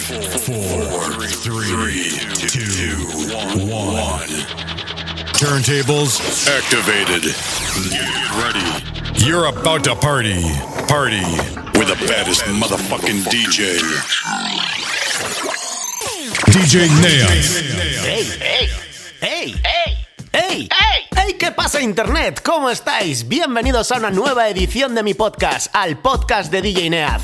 four, three, two, one. Turntables activated. Get ready. You're about to party. Party with the baddest motherfucking DJ. DJ Nea. hey, hey, hey, hey, ¡Ey! ¡Ey! ¿Qué pasa Internet? ¿Cómo estáis? Bienvenidos a una nueva edición de mi podcast, al podcast de DJ Neaz.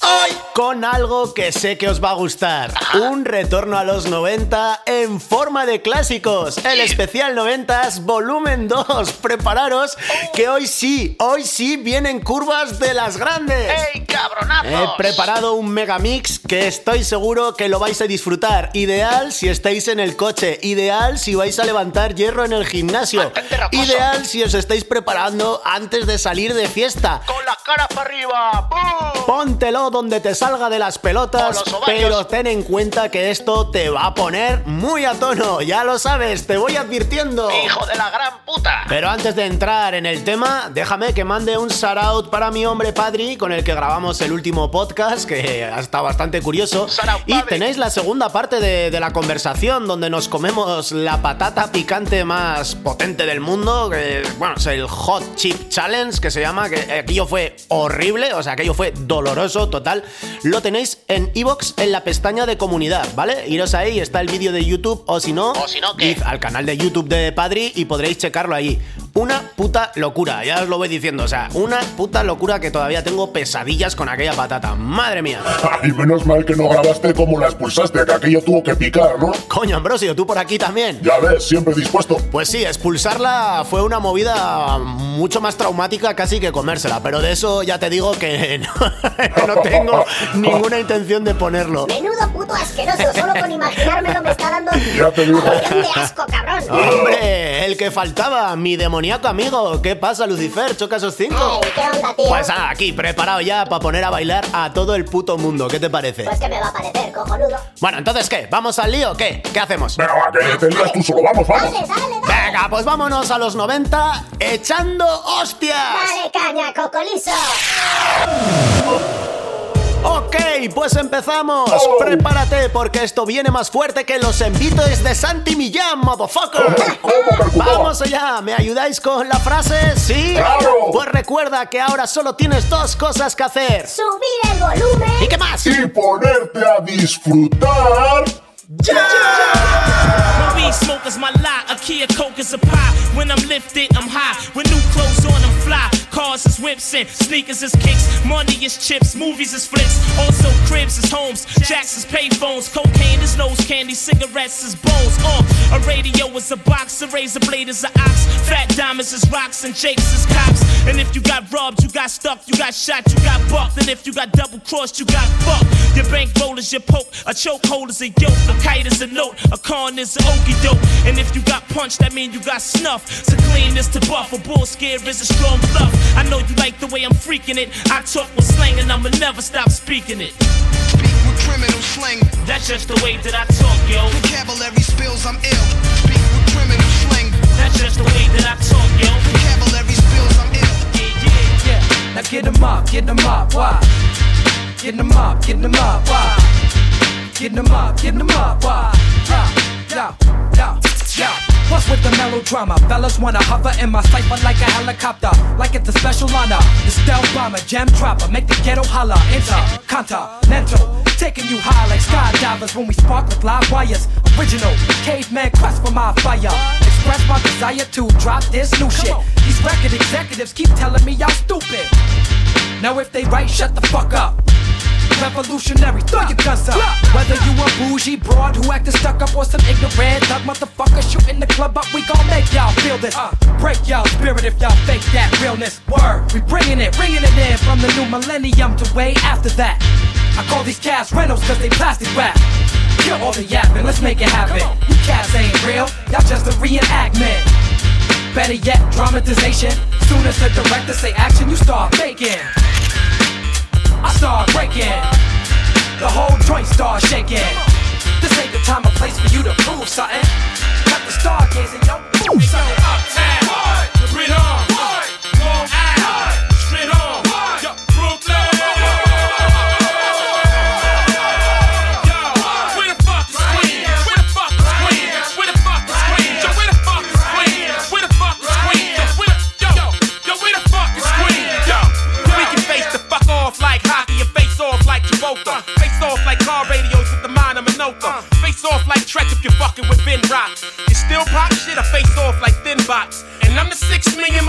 Hoy con algo que sé que os va a gustar. Un retorno a los 90 en forma de clásicos. El especial 90s volumen 2. Prepararos que hoy sí, hoy sí vienen curvas de las grandes. ¡Ey, cabronazos! He preparado un megamix que estoy seguro que lo vais a disfrutar. Ideal si estáis en el coche, ideal si vais a levantar hierro en el gimnasio. Ideal si os estáis preparando antes de salir de fiesta. ¡Con la cara para arriba! ¡Bum! Póntelo donde te salga de las pelotas, pero ten en cuenta que esto te va a poner muy a tono, ya lo sabes, te voy advirtiendo. ¡Hijo de la gran puta! Pero antes de entrar en el tema, déjame que mande un shout out para mi hombre Padri, con el que grabamos el último podcast, que ha estado bastante curioso. Out, Y tenéis la segunda parte de, de la conversación, donde nos comemos la patata picante más potente del mundo, que bueno, es el Hot Chip Challenge, que se llama, que aquello fue horrible, o sea, aquello fue doloroso, total. Lo tenéis en iBox en la pestaña de comunidad, ¿vale? Iros ahí, está el vídeo de YouTube, o si no, O si no, id al canal de YouTube de Padri y podréis checarlo ahí. Una puta locura, ya os lo voy diciendo, o sea, una puta locura que todavía tengo pesadillas con aquella patata. Madre mía. Y menos mal que no grabaste cómo la expulsaste, que aquello tuvo que picar, ¿no? Coño, Ambrosio, tú por aquí también. Ya ves, siempre dispuesto. Pues sí, expulsarla fue una movida mucho más traumática casi que comérsela, pero de eso ya te digo que no, no tengo ninguna intención de ponerlo. Menudo puto asqueroso, solo con imaginármelo me está dando Ya te digo. de asco, cabrón. Hombre, el que faltaba, mi demoníaco amigo. ¿Qué pasa, Lucifer? ¿Choca esos cinco? Ey, ¿qué onda, tío? Pues ah, aquí, preparado ya para poner a bailar a todo el puto mundo. ¿Qué te parece? Pues que me va a parecer, cojonudo. Bueno, entonces, ¿qué? ¿Vamos al lío o qué? ¿Qué hacemos? Venga, va, que te lías tú solo. Vamos, vamos. Dale, dale, dale. Venga, pues vámonos a los 90 echando hostias. Dale caña, cocolizo. Ok, pues empezamos. Oh. Prepárate porque esto viene más fuerte que los envites de Santi Millán, motherfucker. Vamos allá, ¿me ayudáis con la frase? ¿Sí? ¡Claro! Pues recuerda que ahora solo tienes dos cosas que hacer. Subir el volumen. ¿Y qué más? Y ponerte a disfrutar. My weed smoke is my lie. A Kia Coke is a pie. When I'm lifted, I'm high. With new clothes on, I'm fly. Cars is whips and sneakers is kicks. Money is chips, movies is flicks. Also cribs is homes. Jacks is payphones. Cocaine is nose candy. Cigarettes is bones. Uh, a radio is a box. A razor blade is an ox. Fat diamonds is rocks and jakes is cops. And if you got robbed, you got stuck, you got shot, you got bucked. And if you got double crossed, you got fucked. Your bankroll is your poke. A chokehold is a yoke. A kite is a note. A con is an okey doke. And if you got punched, that mean you got snuff. To clean this to buff. A bull scare is a strong bluff. I know you like the way I'm freaking it. I talk with slang and I'ma never stop speaking it. Speak with criminal slang. That's just the way that I talk, yo. Vocabulary spills, I'm ill. Speak with criminal slang. That's just the way that I talk, yo. Vocabulary spills, I'm ill. Yeah, yeah. Yeah, now get 'em up, get 'em up, why? Get 'em up, get 'em up, why? Get 'em up, get 'em up, why? Yo, yo, yo, yo. What's with the melodrama? Fellas wanna hover in my cipher like a helicopter, like it's a special honor. The stealth bomber, jam dropper, make the ghetto holler. Intercontinental, taking you high like skydivers when we spark with live wires. Original caveman quest for my fire. Express my desire to drop this new shit. These record executives keep telling me y'all stupid. Now if they right, shut the fuck up. Revolutionary, throw your guns up. Whether you a bougie broad who acting stuck up or some ignorant thug motherfucker shooting the club up, we gon' make y'all feel this. Uh, break y'all spirit if y'all fake that realness. Word, we bringing it, bringing it in from the new millennium to way after that. I call these cats rentals cause they plastic wrap. Kill all the yapping, let's make it happen. You cats ain't real, y'all just a reenactment. Better yet, dramatization. Soon as the director say action, you start faking. I start breaking. The whole joint start shaking. This ain't the time or place for you to prove something. Cut the stargazing, yo, move something. Uptown, contract if you're fucking with Ben Rock. You still pop shit, I face off like thin box. And I'm the six million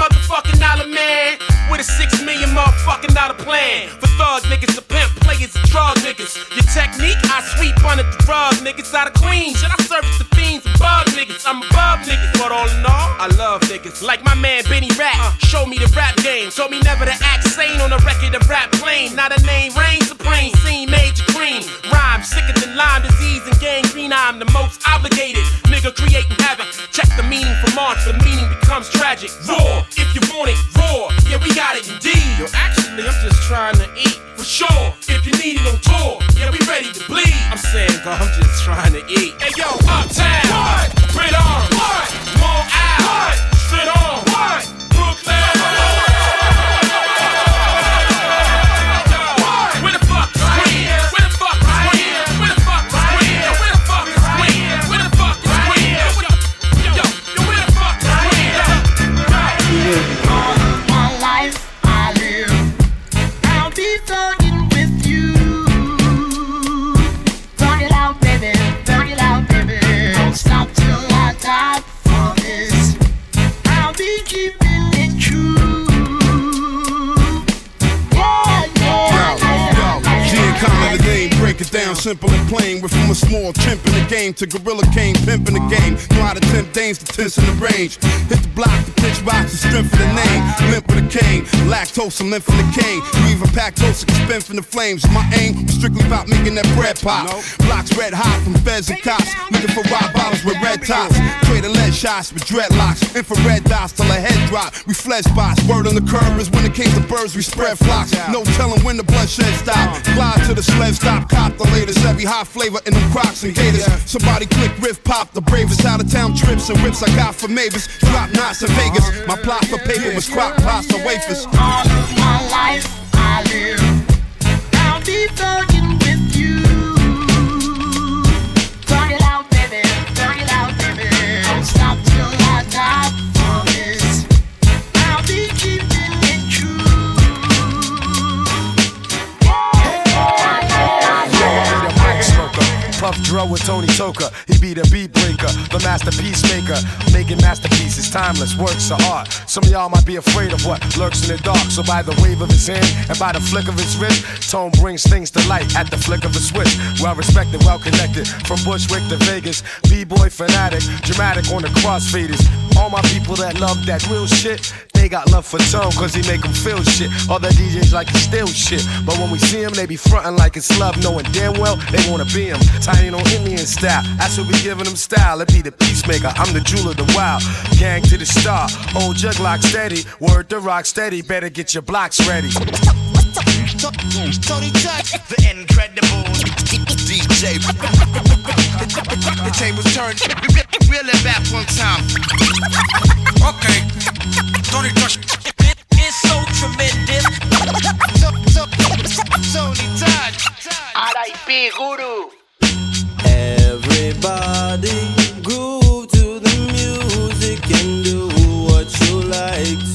name, break it down simple and plain. We're from a small chimp in the game to gorilla king, pimp in the game. Know how to tempt dames to tense in the range. Hit the block, the pitch rocks, the strength of the name. Limp with a cane, lactose and lymph in the cane. We even pack toast and spin from the flames. My aim was strictly about making that bread pop. Blocks red hot from feds and cops. Looking for rock bottles with red tops. Trading lead shots with dreadlocks. Infrared dots till a head drop. We flesh spots. Word on the curb is when it came to birds, we spread flocks. No telling when the bloodshed stop. Glide to the sled stop, cop the latest. Every hot flavor in them crocs and gators. Somebody click riff pop. The bravest out of town trips and whips I got for Mavis. Drop knots in Vegas. My plot for paper was crock pots and wafers. All of my life I live. Dro with Tony Toka. He be the beat breaker, the masterpiece maker. Making masterpieces, timeless works of art. Some of y'all might be afraid of what lurks in the dark. So by the wave of his hand and by the flick of his wrist, Tone brings things to light at the flick of a switch. Well respected, well connected. From Bushwick to Vegas, B-boy fanatic, dramatic on the crossfaders. All my people that love that real shit, they got love for Tone cause he make them feel shit. All Other DJs like to steal shit. But when we see him, they be frontin' like it's love, knowing damn well they wanna be him. Tiny on Indian style, that's what we giving them style. It be the peacemaker, I'm the jewel of the wild. Gang to the star, old jug lock steady. Word to rock steady, better get your blocks ready. Tony Touch, the incredible DJ. The tables turned. Reel it back one time. Okay, Tony Touch. It's so tremendous. Tony Touch. R.I.P. Guru. Everybody groove to the music and do what you like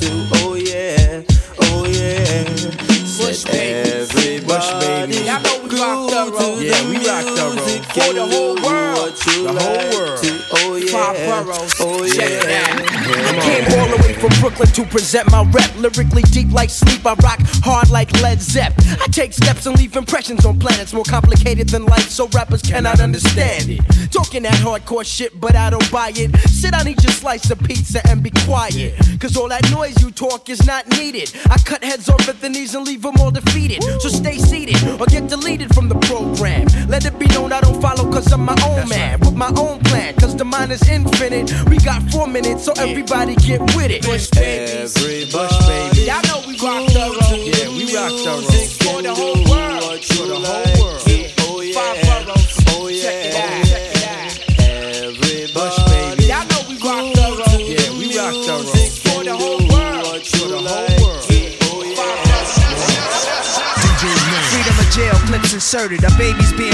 rock thorough. Yeah, we rock thorough. For the whole world. The whole world. to. Oh yeah, Five boroughs. oh Check it yeah. out. I came all the way from Brooklyn to present my rep. Lyrically deep like sleep, I rock hard like Led Zepp. I take steps and leave impressions on planets more complicated than life, so rappers cannot understand it. Talking that hardcore shit, but I don't buy it. Sit down, eat your slice of pizza, and be quiet. Cause all that noise you talk is not needed. I cut heads off at the knees and leave them all defeated. So stay seated or get deleted from the program. Let it be known I don't follow cause I'm my own man. With my own plan, cause the mind is infinite. We got four minutes, so everybody get with it. Everybody Y'all know we rock inserted. A baby's being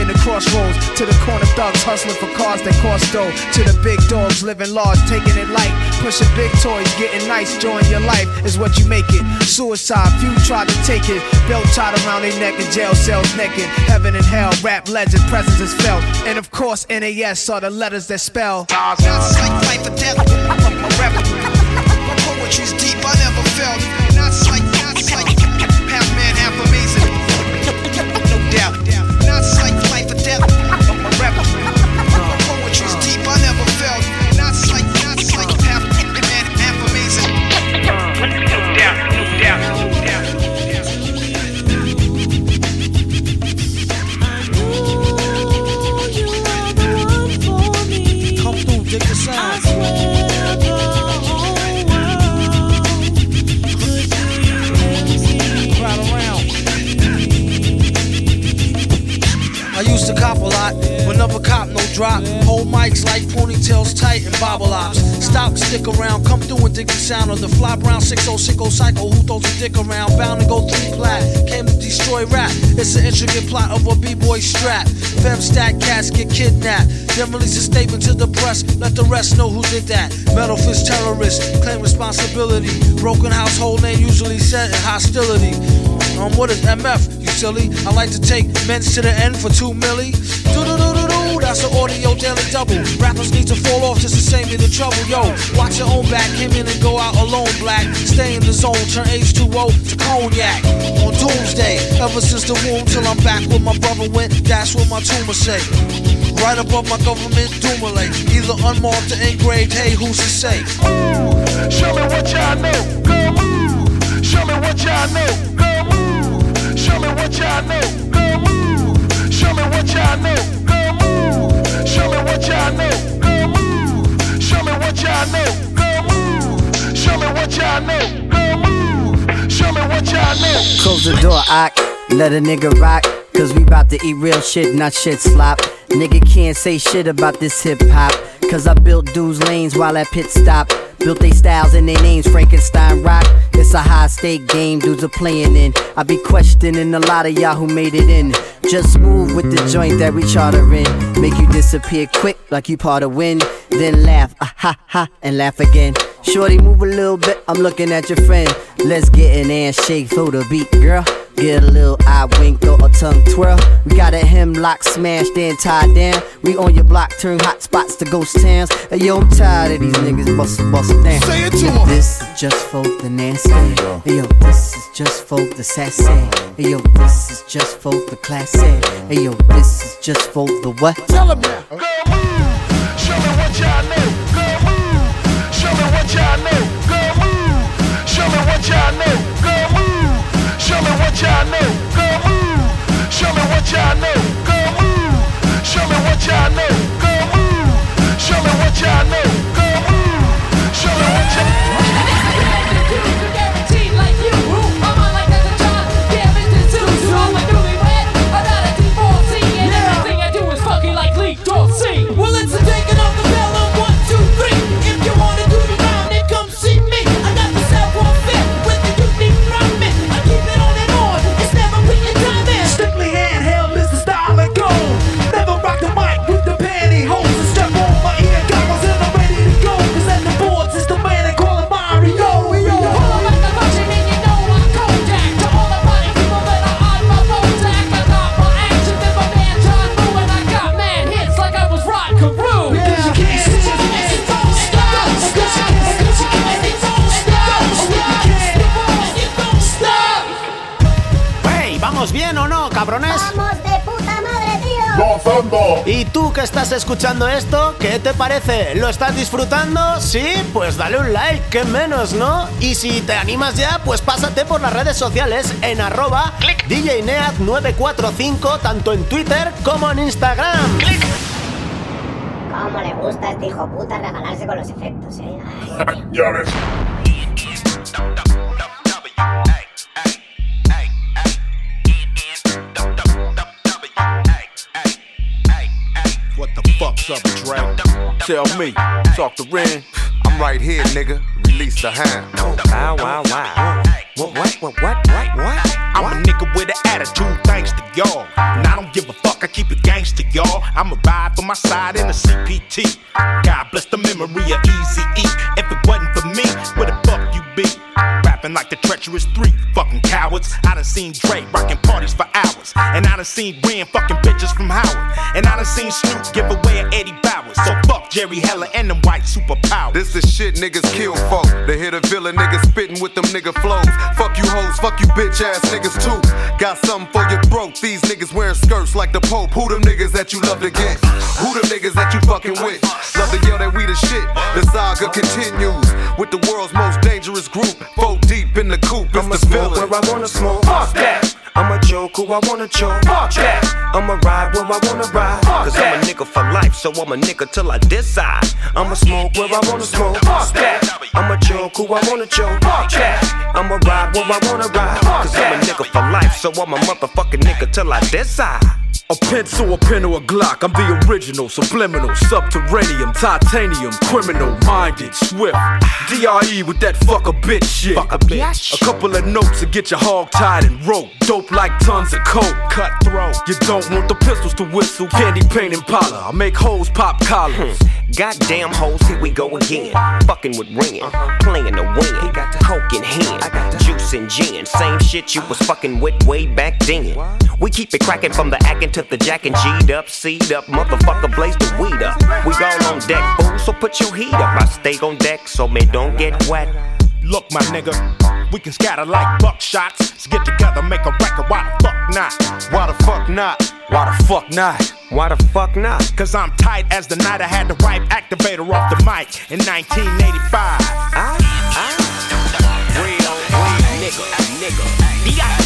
in the crossroads. To the corner thugs hustling for cars that cost dough. To the big dogs living large, taking it light. Pushing big toys, getting nice, join your life is what you make it. Suicide, few tried to take it. Belt tied around their neck in jail cells naked. Heaven and hell, rap legend, presence is felt. And of course, NAS are the letters that spell. Like life or death. I'm a. My poetry's deep, I never felt. Like Hold ponytails tight and bobble ops. Stop, stick around, come through and dig the sound of the fly brown 6060 cycle. Who throws a dick around? Bound to go three plat. Came to destroy rap. It's an intricate plot of a b-boy strap. Fem stack cats get kidnapped. Then release a statement to the press. Let the rest know who did that. Metal fist terrorist, claim responsibility. Broken household name usually set in hostility. Um, what is MF? You silly. I like to take men's to the end for two milli. That's an audio daily double. Rappers need to fall off just to save me the trouble. Yo, watch your own back. Came in and go out alone, black. Stay in the zone. Turn H2O to cognac. On doomsday. Ever since the womb till I'm back where my brother went. That's what my tumor say. Right above my government doomulate. Either unmarked or engraved. Hey, who's to say? Show me what y'all know. Go move. Show me what y'all know. Go move. Show me what y'all know. Go move. Show me what y'all know. Show me what y'all know. Go move. Show me what y'all know. Go move. Show me what y'all know. Go move. Show me what y'all know. Close the door, I let a nigga rock. Cause we bout to eat real shit, not shit slop. Nigga can't say shit about this hip hop. Cause I built dudes lanes while at pit stop. Built they styles and they names, Frankenstein rock. It's a high stake game, dudes are playing in. I be questioning a lot of y'all who made it in. Just move with the joint that we charter in. Make you disappear quick like you part of wind. Then laugh, ah ha ha, and laugh again. Shorty, move a little bit, I'm looking at your friend. Let's get an ass shake, throw the beat, girl. Get a little eye wink or a tongue twirl. We got a hemlock smashed and tied down. We on your block, turn hot spots to ghost towns. Hey, yo, I'm tired of these niggas bust bust down. Say it to 'em. This is just for the nasty. Hey, yo, this is just for the sassy. Hey, yo, this is just for the classy. Hey, yo, this is just for the what? Tell him now. Go move. Show me what y'all know. Go move. Show me what y'all know. Go move. Show me what y'all know. Show me what y'all know. Go move. Show me what y'all know. Go move. Show me what y'all know. Go move. Show me what y'all know. Go move. Show me what y'all Well, ¿Y tú que estás escuchando esto? ¿Qué te parece? ¿Lo estás disfrutando? ¿Sí? Pues dale un like, que menos, ¿no? Y si te animas ya, pues pásate por las redes sociales en arroba DJNeat945, tanto en Twitter como en Instagram. Cómo le gusta a este hijo puta regalarse con los efectos, eh. Ay, Ya ves. The fuck's up, Dre? Tell me, talk to Ren. I'm right here, nigga. Release the hand. Wow, wow, wow. What, what, what, what, what, what? I'm a nigga with an attitude, thanks to y'all. And I don't give a fuck, I keep it gangster, y'all. I'ma ride for my side in a CPT. God bless the memory of Easy E. If it wasn't for me, Rapping like the treacherous three fucking cowards. I done seen Dre rocking parties for hours. And I done seen Ren fucking bitches from Howard. And I done seen Snoop give away an Eddie Bauers. So fuck Jerry Heller and them white superpowers. This is shit niggas kill for. They hit a villain niggas spitting with them nigga flows. Fuck you hoes, fuck you bitch ass niggas too. Got something for your throat. These niggas wearing skirts like the Pope. Who them niggas that you love to get? Who them niggas that you fucking with? Love to yell that we the shit. The saga continues with the world's most dangerous group. Four deep in the coop. It's I'ma the smoke villain. where I wanna smoke. Fuck that. I'ma choke who I wanna choke. Fuck that. I'ma ride where I wanna ride. Fuck Cause I'm a nigga for life, so I'm a nigga till I decide. I'ma smoke where I wanna smoke. Fuck that. I'ma choke who I wanna choke. Fuck that. I'ma ride where I wanna ride. Cause I'm a nigga for life, so I'm a motherfucking nigga till I decide. A pencil, a pen, or a Glock. I'm the original, subliminal, subterranean, titanium, criminal, minded, swift. DRE with that fuck a bitch shit. Fuck a bitch. A couple of notes to get your hog tied and rope. Dope like tons of coke. Cutthroat. You don't want the pistols to whistle. Candy paint Impala. I make hoes pop collars. Hmm. Goddamn hoes, here we go again. Fucking with Ren, uh-huh. playing the win. He got the coke in hand, I got the juice and gin. Same shit you was fucking with way back then. We keep it cracking from the acting to the jacking. G'd up, C'd up, motherfucker, blaze the weed up. We all on deck, fool, so put your heat up. I stay on deck so me don't get wet. Look, my nigga, we can scatter like buckshots. Let's get together, make a record. Why the fuck not? Why the fuck not? Why the fuck not? Why the fuck not? Cause I'm tight as the night I had the right activator off the mic in 1985. I, ah, I, ah. real, real nigga, nigga. Yeah,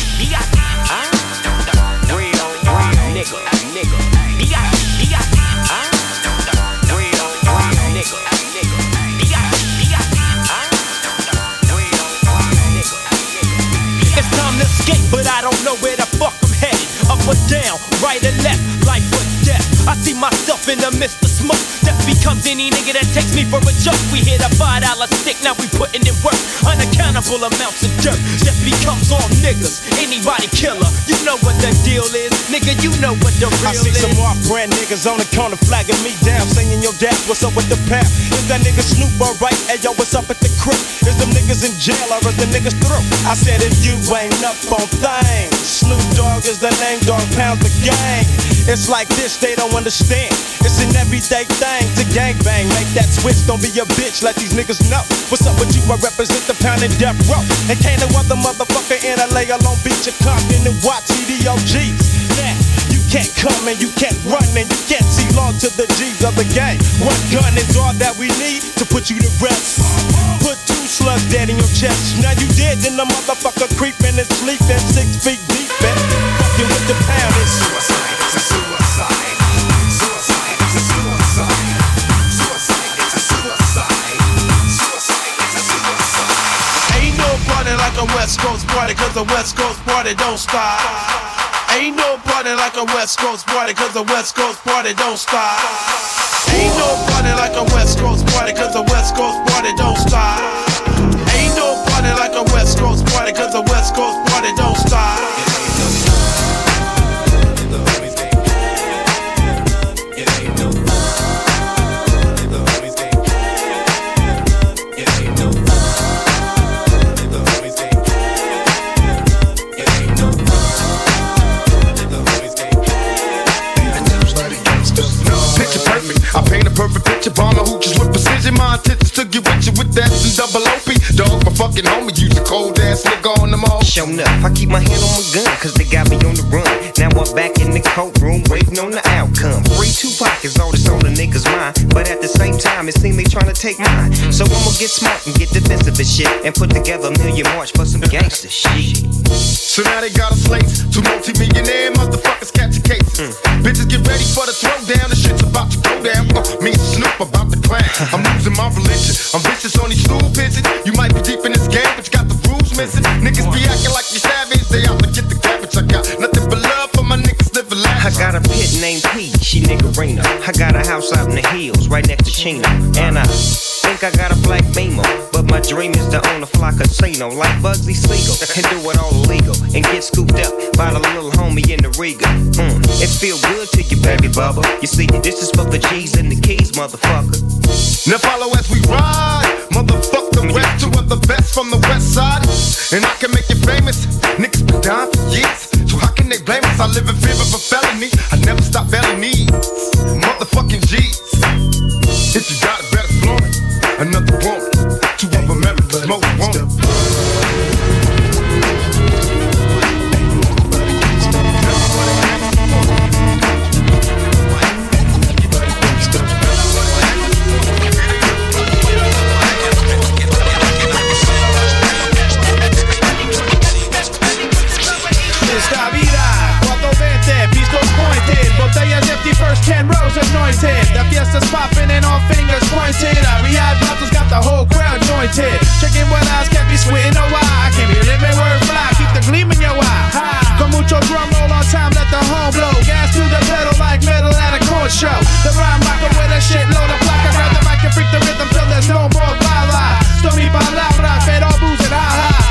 I don't know where the fuck I'm headed. Up or down, right or left, or death. I see myself in the midst of smoke. Death becomes any nigga that takes me for a joke. We hit a five dollar stick, now we putting in work. Unaccountable amounts of dirt. Death becomes all niggas. Anybody killer, you know what the deal is. Nigga, you know what the real I see is. some off brand niggas on the corner flagging me down, saying yo dad, what's up with the pap? Is that nigga Snoop alright? Hey yo, what's up at the crib? Is them niggas in jail or is the niggas through? I said if you ain't up on things, Snoop Dogg is the name, dog pounds the gang. It's like this, they don't understand. It's an everyday thing to gangbang. Make that switch, don't be a bitch, let these niggas know. What's up with you? I represent the pound and death row. And can't no other motherfucker in LA or Long Beach or Compton and watch EDOGs. Now, you can't come and you can't run and you can't see long to the G's of the gang. One gun is all that we need to put you to rest. Put two slugs dead in your chest. Now you dead, then the motherfucker creeping and sleeping six feet deep and fucking with the pound. It's suicide. It's a suicide. It's a suicide. It's a. Suicide. It's a suicide. Ain't no party like a West Coast party, cause a West Coast party don't stop. Ain't no party like a West Coast party, cause a West Coast party don't stop. Ain't no party like a West Coast party, cause a West Coast party don't stop. Ain't no party like a West Coast party, cause a West Coast party don't stop. Paint a perfect picture. Bomber hooches with precision. My intentions to get with you with that and double OP. Dog, my fucking homie, you a cold ass nigga on them all. Show up, I keep my hand on my gun, cause they got me on the run. Now I'm back in the courtroom, waiting on the outcome. Free two pockets, all this on the niggas' mind. But at the same time, it seems they trying to take mine. So I'ma get smart and get defensive and shit. And put together a million march for some gangster shit. So now they got a slate, two multi-millionaire motherfuckers catching cases. Bitches get ready for the throwdown, the shit's about to go down. Uh, me and Snoop about to clown. I'm losing my religion, I'm vicious on these stool pigeons. You might be deep in this game, but you got the rules missing. Niggas be acting like you savage, they out to get the cabbage. I got nothing but love for my niggas living life. I got a pit named P, she nigga niggerina. I got a house out in the hills, right next to Chino. And I think I got a black beamer. But my dream is to own a fly casino like Bugsy Siegel. And do it all illegal. And get scooped up by the little homie in the Regal. Mm, it feel good to you, baby bubba. You see, this is for the G's and the keys, motherfucker. Now follow as we ride. Motherfuck the rest, two of the best from the west side. And I can make you famous. Niggas been down for years. So how can they blame us? I live in fear of a felony. I never stop belly needs. Motherfucking G's. If you got better. Another one, Two of them ever smoke one. Esta vida, cuando vete, pistos pointed, botellas empty first, ten rows anointed. The fiesta's popping and all fingers pointed. Ariad bottles got the whole crowd jointed. Chicken buenas eyes can't be sweet no why. I can't be living word fly, keep the gleam in your eye. Ha. Con mucho drum roll on time, let the horn blow. Gas to the pedal like metal at a corn show. The rhyme rocker with a shitload of placa. Grab the mic and freak the rhythm till there's no more bala. Sto mi palabra, pero boozing, ha ha.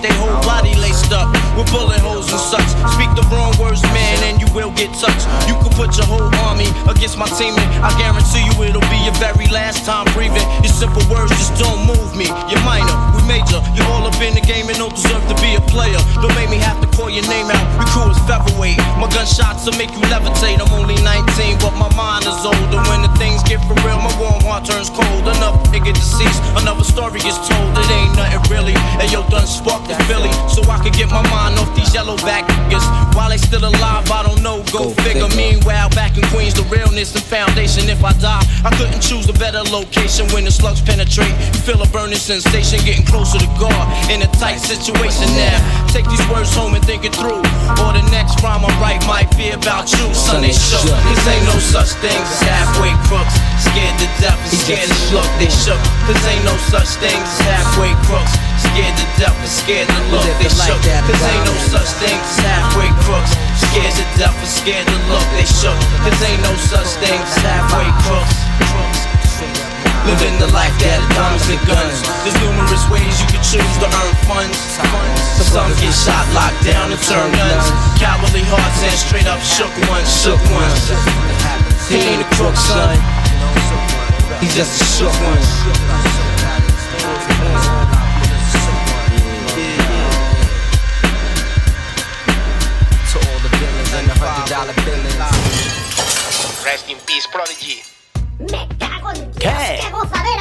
Get their whole body laced up with bullet holes and such. Speak the wrong words, man, and you will get touched. You can put your whole army against my team, and I guarantee you it'll be your very last time breathing. Your simple words just don't move me. You're minor, we major. You're all up in the game and don't deserve to be a player. Don't make me have to call your name out. Your crew is featherweight. My gunshots will make you levitate. I'm only 19, but my mind is older. When the things get for real, my warm heart turns cold. Enough nigga deceased, another story is told. It ain't nothing really. And yo, done sparked the Philly, so I could get my mind off these yellow back niggas. While they still alive, I don't know. Go, figure. Meanwhile, back in Queens, the realness and foundation. If I die, I couldn't choose a better location when the slugs penetrate. Feel a burning sensation, getting closer to God in a tight situation now. Take these words home and think it through. Or the next rhyme I write might be about you. Son, they shook. Cause ain't no such thing as halfway crooks. Scared to death and scared to look. They shook. Cause ain't no such thing as halfway crooks. Scared to death and scared to look. They shook. Cause ain't no such thing as halfway crooks. Scared to death and scared to look. They shook. Cause ain't no such thing as halfway crooks. Living the life that diamonds and guns. There's numerous ways you can choose to earn funds. Some get shot, locked down, and turn guns. Cowardly hearts and straight up shook ones, shook ones. He ain't a crook, son. He's just a shook one. Dollar billings. Rest in peace, Prodigy. ¿Qué?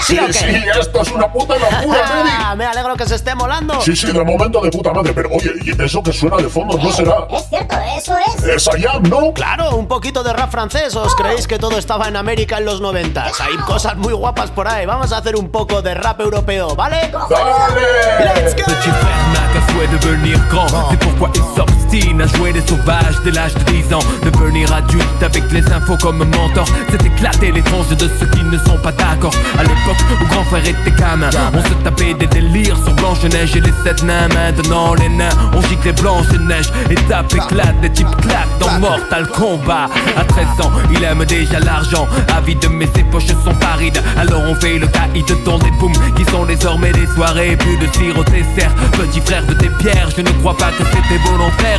Sí, ¿Sí o qué? sí, esto es una puta locura, Freddy. Me alegro que se esté molando. Sí, sí, de momento de puta madre, pero oye, ¿y eso que suena de fondo no será? Es cierto, eso es. Es Ayam, ¿no? Claro, un poquito de rap francés. ¿Os creéis que todo estaba en América en los noventas? Hay cosas muy guapas por ahí. Vamos a hacer un poco de rap europeo, ¿vale? Let's go Petit frère n'a qu'un souhait de devenir grand C'est pourquoi il s'obstine à jouer des sauvages dès l'âge de 10 ans. Devenir adulte avec les infos comme mentor. C'est éclater les tranches de ceux qui ne sont pas d'accord. À l'époque où grand frère était gamin On se tapait des délires sur Blanche-Neige et les sept nains. Maintenant les nains on gicle les Blanche-Neige Étape éclate, des types claquent dans Mortal Kombat. À 13 ans il aime déjà l'argent. Avide mais ses poches sont parides. Alors on fait le caïd dans des booms Qui sont désormais des soirées. Plus de tir au dessert. Petit frère de tes pierres Je ne crois pas que c'était volontaire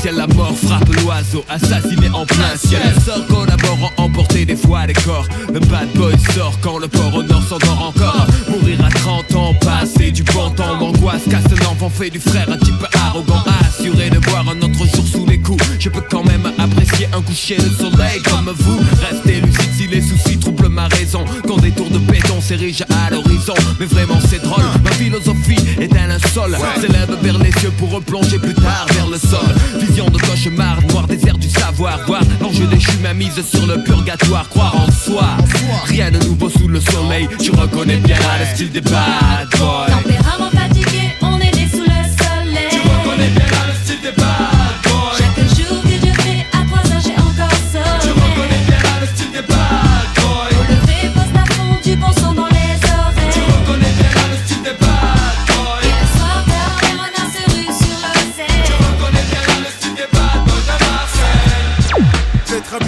substantiel La mort frappe l'oiseau, assassiné en plein ciel. Les sorts collaborant, emporter des fois des corps. Le bad boy sort quand le port au nord s'endort encore. Mourir à 30 ans, passer du bon temps L'angoisse casse l'enfant, fait du frère un type arrogant. Assuré de voir un autre jour sous les coups. Je peux quand même apprécier un coucher de soleil comme vous. Restez lucide si les soucis troublent ma raison. Quand des tours de béton s'érigent à l'horizon. Mais vraiment c'est drôle, ma philosophie est un linceul S'élève vers les cieux pour replonger plus tard vers le sol De cauchemar, noir désert du savoir. Voir l'enjeu déchu ma mise sur le purgatoire Croire en soi, rien de nouveau sous le soleil Tu reconnais bien le style des bad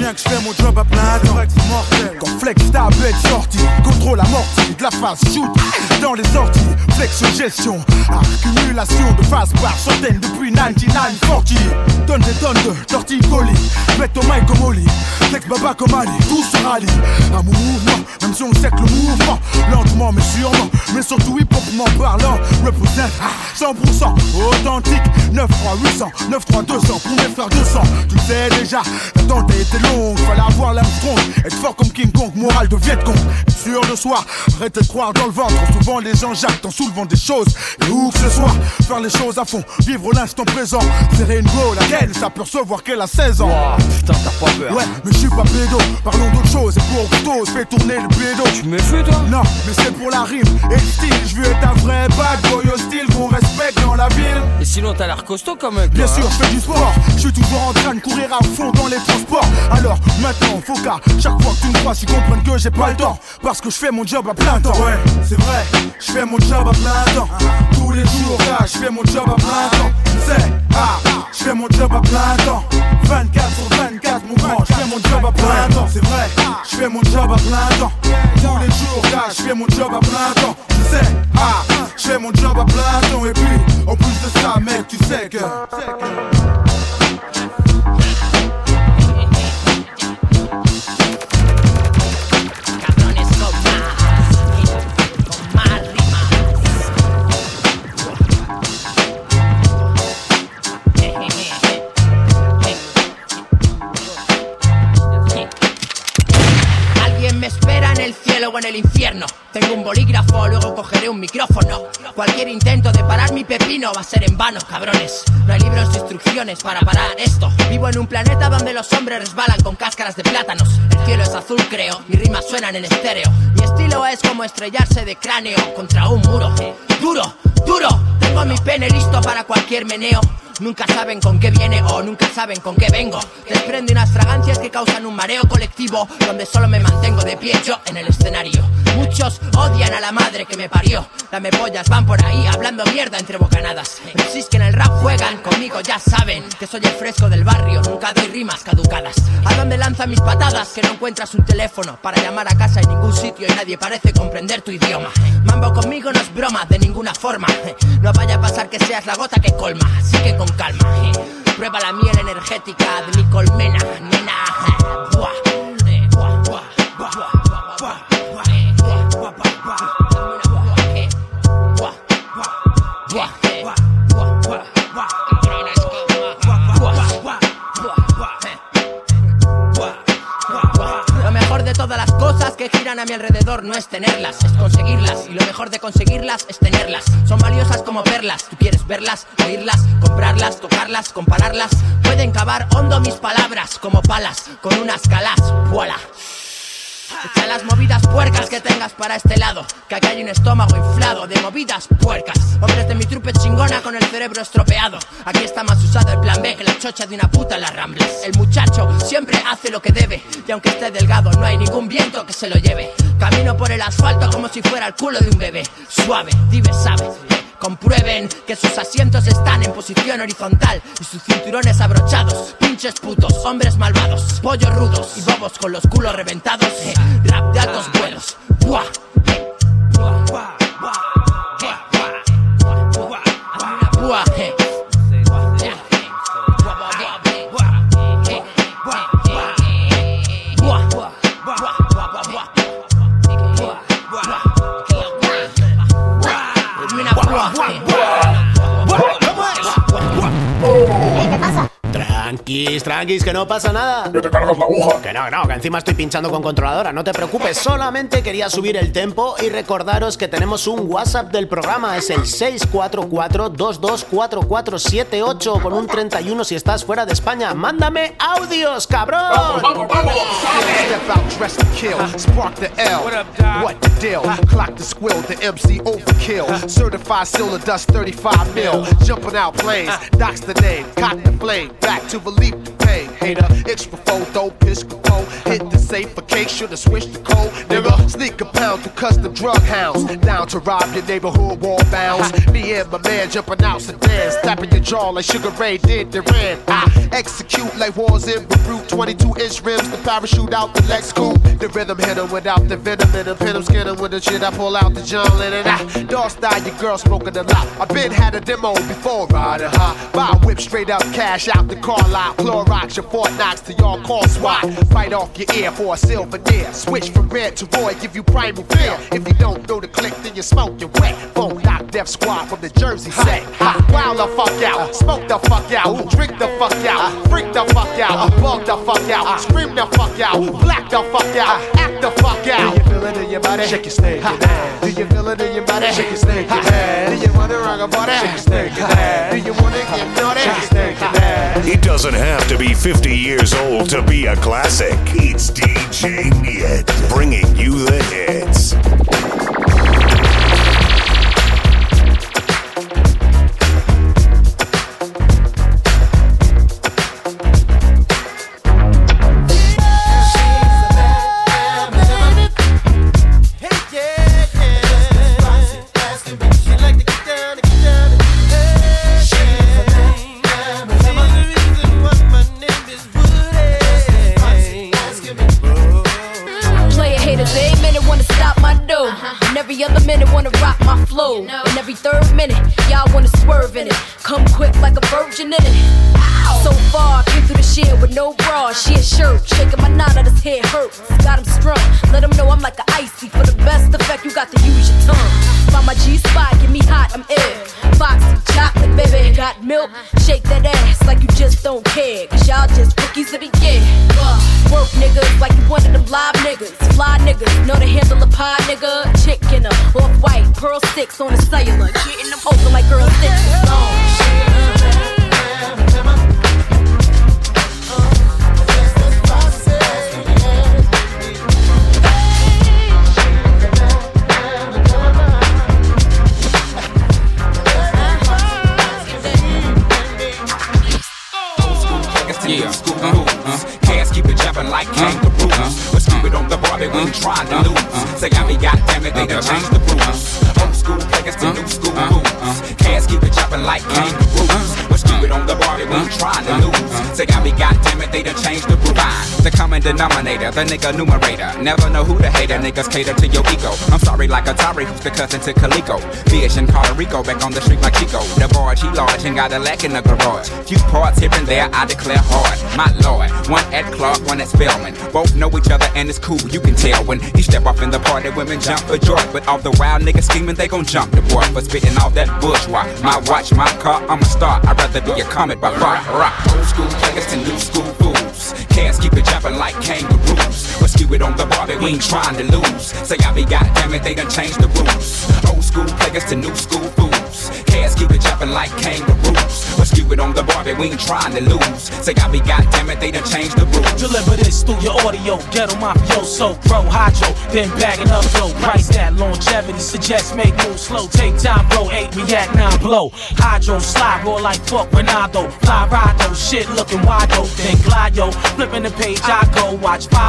bien que je fais mon job à plein temps. mortel. Quand Flex ta bête sortie, contrôle amorti de la phase shoot dans les sorties. Flex gestion, accumulation de phase par centaines depuis 9940. Donne des tonnes de tortilles colis, mets au mic comme Oli. Flex baba comme Ali, tout se rallie. Mon mouvement, même si on sait que le mouvement, lentement mais sûrement, mais surtout hip hopement parlant, représente 100% authentique. 9 3 800, 9 3 200 pour mes frères 200. Tu le sais déjà, l'attente a été longue, fallait avoir l'Armstrong, être fort comme King Kong, morale de Viet Cong. Sûr de soi, arrêtez de croire dans le ventre. Souvent les gens jactent en soulevant des choses. Et où que ce soit, faire les choses à fond, vivre l'instant présent. Serrer une go, laquelle s'apercevoir qu'elle a 16 ans. putain, t'as pas peur. Ouais, mais je suis pas pédo, parlons d'autre chose. Et pour couteau, fais tourner le pédo. Tu me fais toi? Non, mais c'est pour la rime et le style. Je veux être un vrai bad boy hostile qu'on respecte dans la ville. Et sinon, t'as l'air costaud quand même. Bien toi, sûr, hein. je fais du sport. Je suis toujours en train de courir à fond dans les transports. Maintenant, faut qu'à chaque fois que tu me crois, tu comprennes que j'ai pas le temps. Parce que je fais mon job à plein temps. Ouais, c'est vrai, je fais mon job à plein temps. Tous les jours, gars, je fais mon job à plein temps. Tu sais, ah, je fais mon job à plein temps. 24 sur 24, mon grand, je fais mon job à plein temps. C'est vrai, je fais mon job à plein temps. Tous les jours, gars, je fais mon job à plein temps. Tu sais, ah, je fais mon job à plein temps. Et puis, en plus de ça, mec, tu sais que. En el infierno. Tengo un bolígrafo, luego cogeré un micrófono. Cualquier intento de parar mi pepino va a ser en vano, cabrones. No hay libros de instrucciones para parar esto. Vivo en un planeta donde los hombres resbalan con cáscaras de plátanos. El cielo es azul, creo. Mis rimas suenan en estéreo. Mi estilo es como estrellarse de cráneo contra un muro. Duro, duro. Tengo mi pene listo para cualquier meneo. Nunca saben con qué viene o nunca saben con qué vengo. Desprende unas fragancias que causan un mareo colectivo donde solo me mantengo de pie yo en el escenario. Muchos odian a la madre que me parió. Dame pollas, van por ahí hablando mierda entre bocanadas. MCs que en el rap juegan conmigo ya saben que soy el fresco del barrio. Nunca doy rimas caducadas. ¿A dónde lanza mis patadas? Que no encuentras un teléfono para llamar a casa en ningún sitio y nadie parece comprender tu idioma. Mambo conmigo no es broma de ninguna forma. Vaya a pasar que seas la gota que colma. Así que con calma. Prueba la miel energética de mi colmena, nena. A mi alrededor no es tenerlas, es conseguirlas. Y lo mejor de conseguirlas es tenerlas. Son valiosas como perlas. Tú quieres verlas, oírlas, comprarlas, tocarlas, compararlas. Pueden cavar hondo mis palabras como palas con unas calas. ¡Voilà! Echa las movidas puercas que tengas para este lado. Que aquí hay un estómago inflado de movidas puercas. Hombres de mi trupe chingona con el cerebro estropeado. Aquí está más usado el plan B que la chocha de una puta en las ramblas. El muchacho siempre hace lo que debe. Y aunque esté delgado, no hay ningún viento que se lo lleve. Camino por el asfalto como si fuera el culo de un bebé. Suave, dive sabe. Comprueben que sus asientos están en posición horizontal y sus cinturones abrochados. Pinches putos, hombres malvados, pollos rudos y bobos con los culos reventados. eh, rap de altos vuelos. Tranquis, que no pasa nada. Que te cargas la aguja. Que no, no, que encima estoy pinchando con controladora, no te preocupes. Solamente quería subir el tempo y recordaros que tenemos un WhatsApp del programa, es el 644-224478 con un 31 si estás fuera de España. ¡Mándame audios, cabrón! Step out, dress to kill, spark the L. What up, Doc? What the deal? Clock the squill, the MC overkill. Certified silver dust 35 mil. Jumping out planes, doc's the name, cotton flame. Back to believe the. Hater, extra photo, piss control. Hit the safe for case, should've switched the code. Nigga, sneak a pound through custom drug hounds. Down to rob your neighborhood wall bounds. Me and my man jumping out sedans, slapping your jaw like Sugar Ray did the ran. I execute like wars in Beirut. 22 inch rims, the parachute out the Lex coupe. The rhythm hit 'em without the venom in 'em. Pin 'em, skin 'em with the shit I pull out the John Lennon. I dog style, your girl smoking a lot. I been had a demo before riding high. Buy whip straight up, cash out the car lot. Your Fort Knox to y'all call SWAT. Fight off your ear for a silver deer. Switch from red to Roy, give you primal fear. If you don't know the click, then you smoke your wet. Phone knock death squad from the Jersey set. Wild the fuck out, uh. smoke the fuck out, drink the fuck out, uh. freak the fuck out, uh. bug the fuck out, scream the fuck out, black the fuck out, the fuck out. Do you feel it in your body? Shake your snake, Do you feel it in your body? Shake your snake, Do you wanna rock a body? Shake your snake, Do you wanna get naughty? Shake your snake, It doesn't have to be 50 years old to be a classic. It's DJ Niet bringing you the hits. In it. So far, came through the shit with no bra, She shit shirt. Shaking my knot out his head hurts. Got him strung. Let him know I'm like a icy. For the best effect, you got to use your tongue. Find my G spot, get me hot, I'm ill. Foxy, chocolate, baby, got milk. Shake that ass like you just don't care. Cause y'all just rookies the year. Uh, Work niggas like you one of them live niggas. Fly niggas, know to handle a pie nigga. Chick in a off white, pearl sticks on a cellular. Getting them open like girl stitches. Long. Yeah, jumping like kangaroos. But stupid on the Barbie, we ain't trying to lose. Say, I mean, goddamn it, they done changed the rules. Old school players to new school rules. Cats keep it jumping like kangaroos. But stupid on the we ain't trying to lose. Say, I mean, goddamn it, they done changed the rules. The common denominator, the nigga numerator. Never know who the hater, niggas cater to your ego. I'm sorry, like Atari, who's the cousin to Calico. Fish in Puerto Rico, back on the street like Chico. The barge, he large and got a lack in the garage. Few parts here and there, I declare hard. My lord, one at Clark, one at Spellman. Both know each other and it's cool, you can tell when he step off in the party, women jump for joy. But all the wild niggas scheming, they gon' jump the boy for spitting all that bourgeois. My watch, my car, I'm a star. I'd rather be a comet by far. Rock, old school players to new school fools. Cats keep it jumping like kangaroos. But skew it on the Barbie, we ain't trying to lose. Say I be goddamn it, they done changed the rules. Old school players to new school fools. Cats keep it jumping like kangaroos. But skew it on the Barbie, we ain't trying to lose. Say I be goddamn it, they done changed the rules. Deliver this through your audio, ghetto mafioso, grow hydro, then bagging up yo. Price that longevity, suggest make moves slow. Take time, bro, eight react, nine blow. Hydro slide, roll like fuck Ronaldo. Fly ride though, shit looking wide though. Then glide yo, flipping the page, I go. Watch 5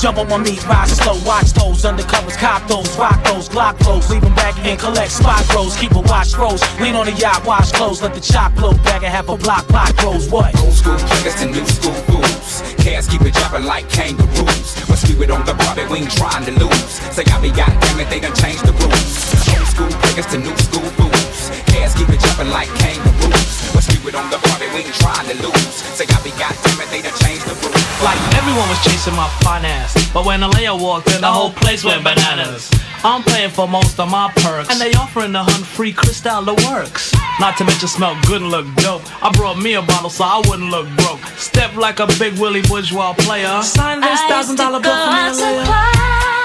jump on my meat, ride slow. Watch those undercovers, cop those, rock those, Glock flows. Leave them back and collect spot grows. Keep a watch froze, lean on the yacht, wash clothes. Let the chop blow, back and have a block, block grows. What? Old school players to new school fools. Cats keep it jumping like kangaroos. But skew it on the Barbie, we ain't trying to lose. Say I be goddamn it, they done changed the rules. Old school players to new school fools. Cats keep it jumping like kangaroos. But skew it on the Barbie, we ain't trying to lose. Say I be goddamn it, they done changed the rules. Like everyone was chasing my finance, but when Alea walked in, the whole place went bananas. I'm paying for most of my perks, and they offering the hunt free Cristal the works. Not to mention smell good and look dope. I brought me a bottle so I wouldn't look broke. Step like a big Willie bourgeois player. Sign this thousand dollar bill for me, Alea.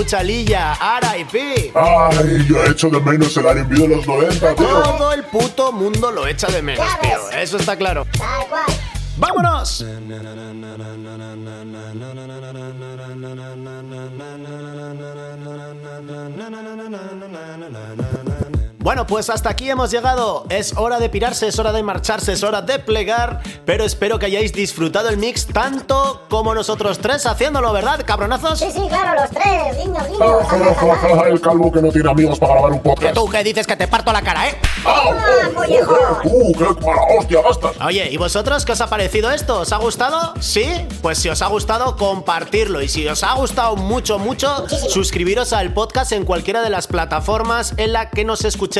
Alilla era mucha Alilla. R.I.P. Ay, yo he hecho de menos el R&B de los 90, tío. Todo el puto mundo lo echa de menos, tío. Eso está claro. ¡Vámonos! Bueno, pues hasta aquí hemos llegado. Es hora de pirarse, es hora de marcharse, es hora de plegar. Pero espero que hayáis disfrutado el mix tanto como nosotros tres haciéndolo, ¿verdad, cabronazos? Sí, sí, claro, los tres, guiño, guiño. el calvo que no tiene amigos para grabar un Que podcast. tú que dices que te parto la cara, ¿eh? ¡Ah, collejón! ¡Uh, qué mala hostia gastas! Oye, ¿y vosotros qué os ha parecido esto? ¿Os ha gustado? ¿Sí? Pues si os ha gustado, compartirlo. Y si os ha gustado mucho, mucho, suscribiros al podcast en cualquiera de las plataformas en la que nos escuchéis.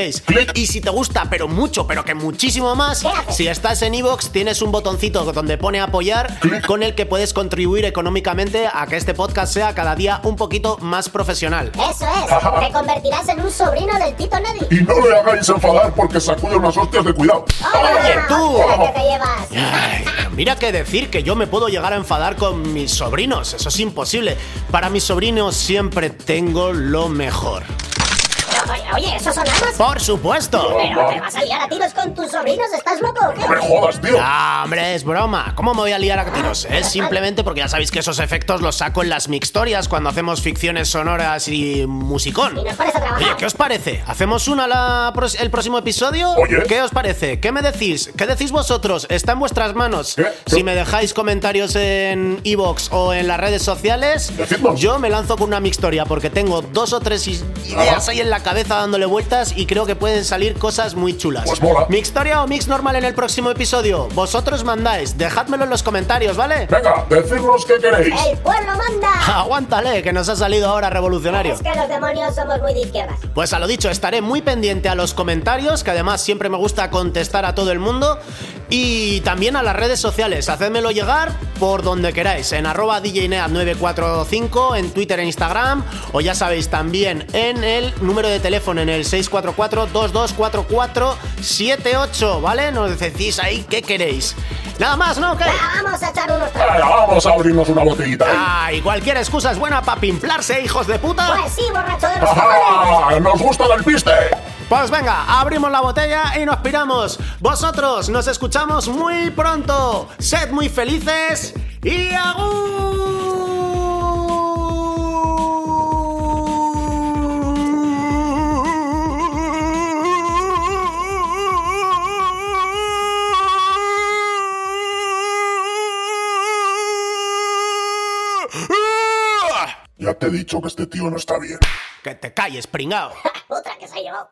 Y si te gusta, pero mucho, pero que muchísimo más, si estás en Evox, tienes un botoncito donde pone apoyar, con el que puedes contribuir económicamente a que este podcast sea cada día un poquito más profesional. Eso es, te convertirás en un sobrino del Tito Neddy. Y no le hagáis enfadar porque sacude unas hostias de cuidado. Oye, tú. Mira que te llevas. Ay, mira que decir que yo me puedo llegar a enfadar con mis sobrinos, eso es imposible. Para mis sobrinos siempre tengo lo mejor. Oye, ¿esos son armas? Por supuesto. Pero te vas a liar a tiros con tus sobrinos, ¿estás loco o qué? Ah, hombre, es broma. ¿Cómo me voy a liar a tiros? Es simplemente porque ya sabéis que esos efectos los saco en las mixtorias cuando hacemos ficciones sonoras y musicón. Y nos pones a trabajar. Oye, ¿qué os parece? ¿Hacemos una la el próximo episodio? Oye. ¿Qué os parece? ¿Qué me decís? ¿Qué decís vosotros? Está en vuestras manos. Si me dejáis comentarios en Evox o en las redes sociales, yo me lanzo con una mixtoria porque tengo dos o tres ideas ahí en la cabeza dándole vueltas y creo que pueden salir cosas muy chulas. Pues mola. ¿Mixtoria o mix normal en el próximo episodio? Vosotros mandáis, dejádmelo en los comentarios, ¿vale? Venga, decidnos qué queréis. ¡El pueblo manda! Aguántale, que nos ha salido ahora revolucionario. Es que los demonios somos muy de izquierdas. Pues a lo dicho, estaré muy pendiente a los comentarios, que además siempre me gusta contestar a todo el mundo. Y también a las redes sociales, hacedmelo llegar por donde queráis, en arroba DJNeat945, en Twitter e Instagram, o ya sabéis también en el número de teléfono, en el 644-224478, ¿vale? Nos decís ahí qué queréis. Nada más, ¿no? ¿Qué? Vamos a echar unos Venga, vamos a abrirnos una botellita. ¿eh? Ah, y cualquier excusa es buena para pimplarse, hijos de puta. Pues sí, borracho de los. ¡Nos gusta del piste! Pues venga, abrimos la botella y nos piramos. Vosotros nos escuchamos muy pronto. Sed muy felices y Ya te he dicho que este tío no está bien. Que te calles, pringao. Otra que se ha llevado.